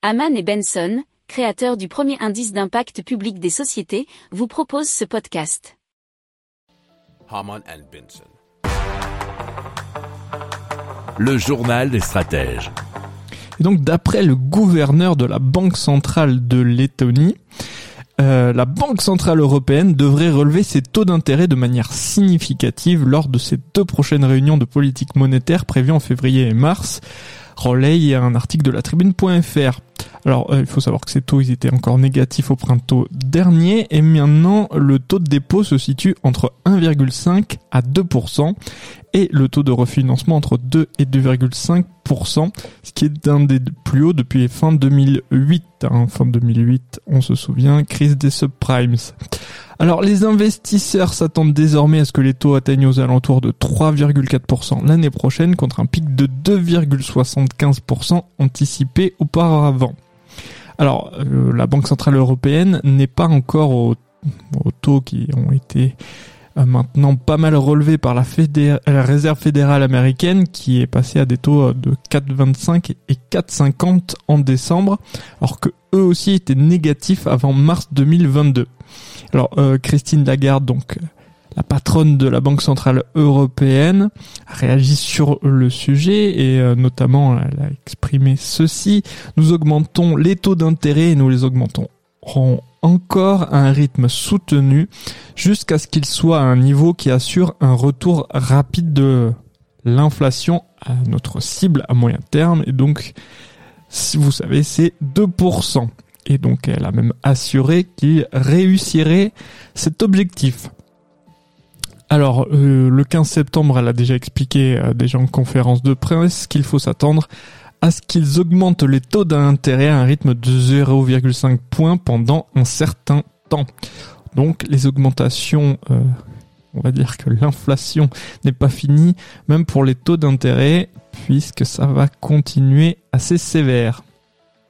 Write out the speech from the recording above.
Haman et Benson, créateurs du premier indice d'impact public des sociétés, vous proposent ce podcast. Haman and Benson. Le journal des stratèges. Et donc, d'après le gouverneur de la Banque centrale de Lettonie, euh, la Banque centrale européenne devrait relever ses taux d'intérêt de manière significative lors de ses deux prochaines réunions de politique monétaire prévues en février et mars relaye un article de la tribune.fr. Alors, euh, il faut savoir que ces taux, ils étaient encore négatifs au printemps dernier, et maintenant, le taux de dépôt se situe entre 1,5 à 2%, et le taux de refinancement entre 2 et 2,5%, ce qui est un des plus hauts depuis fin 2008. Hein. Fin 2008, on se souvient, crise des subprimes. Alors les investisseurs s'attendent désormais à ce que les taux atteignent aux alentours de 3,4% l'année prochaine contre un pic de 2,75% anticipé auparavant. Alors euh, la Banque Centrale Européenne n'est pas encore aux taux qui ont été euh, maintenant pas mal relevés par la, la, Réserve fédérale américaine qui est passée à des taux de 4,25 et 4,50 en décembre, alors que eux aussi étaient négatifs avant mars 2022. Alors euh, Christine Lagarde, donc la patronne de la Banque centrale européenne, a réagi sur le sujet et euh, notamment elle a exprimé ceci. Nous augmentons les taux d'intérêt et nous les augmentons encore à un rythme soutenu jusqu'à ce qu'il soit à un niveau qui assure un retour rapide de l'inflation à notre cible à moyen terme. Et donc si vous savez c'est 2% et donc elle a même assuré qu'il réussirait cet objectif. Alors, euh, le 15 septembre, elle a déjà expliqué à des gens en conférence de presse qu'il faut s'attendre à ce qu'ils augmentent les taux d'intérêt à un rythme de 0,5 points pendant un certain temps. Donc, les augmentations, euh, on va dire que l'inflation n'est pas finie, même pour les taux d'intérêt, puisque ça va continuer assez sévère.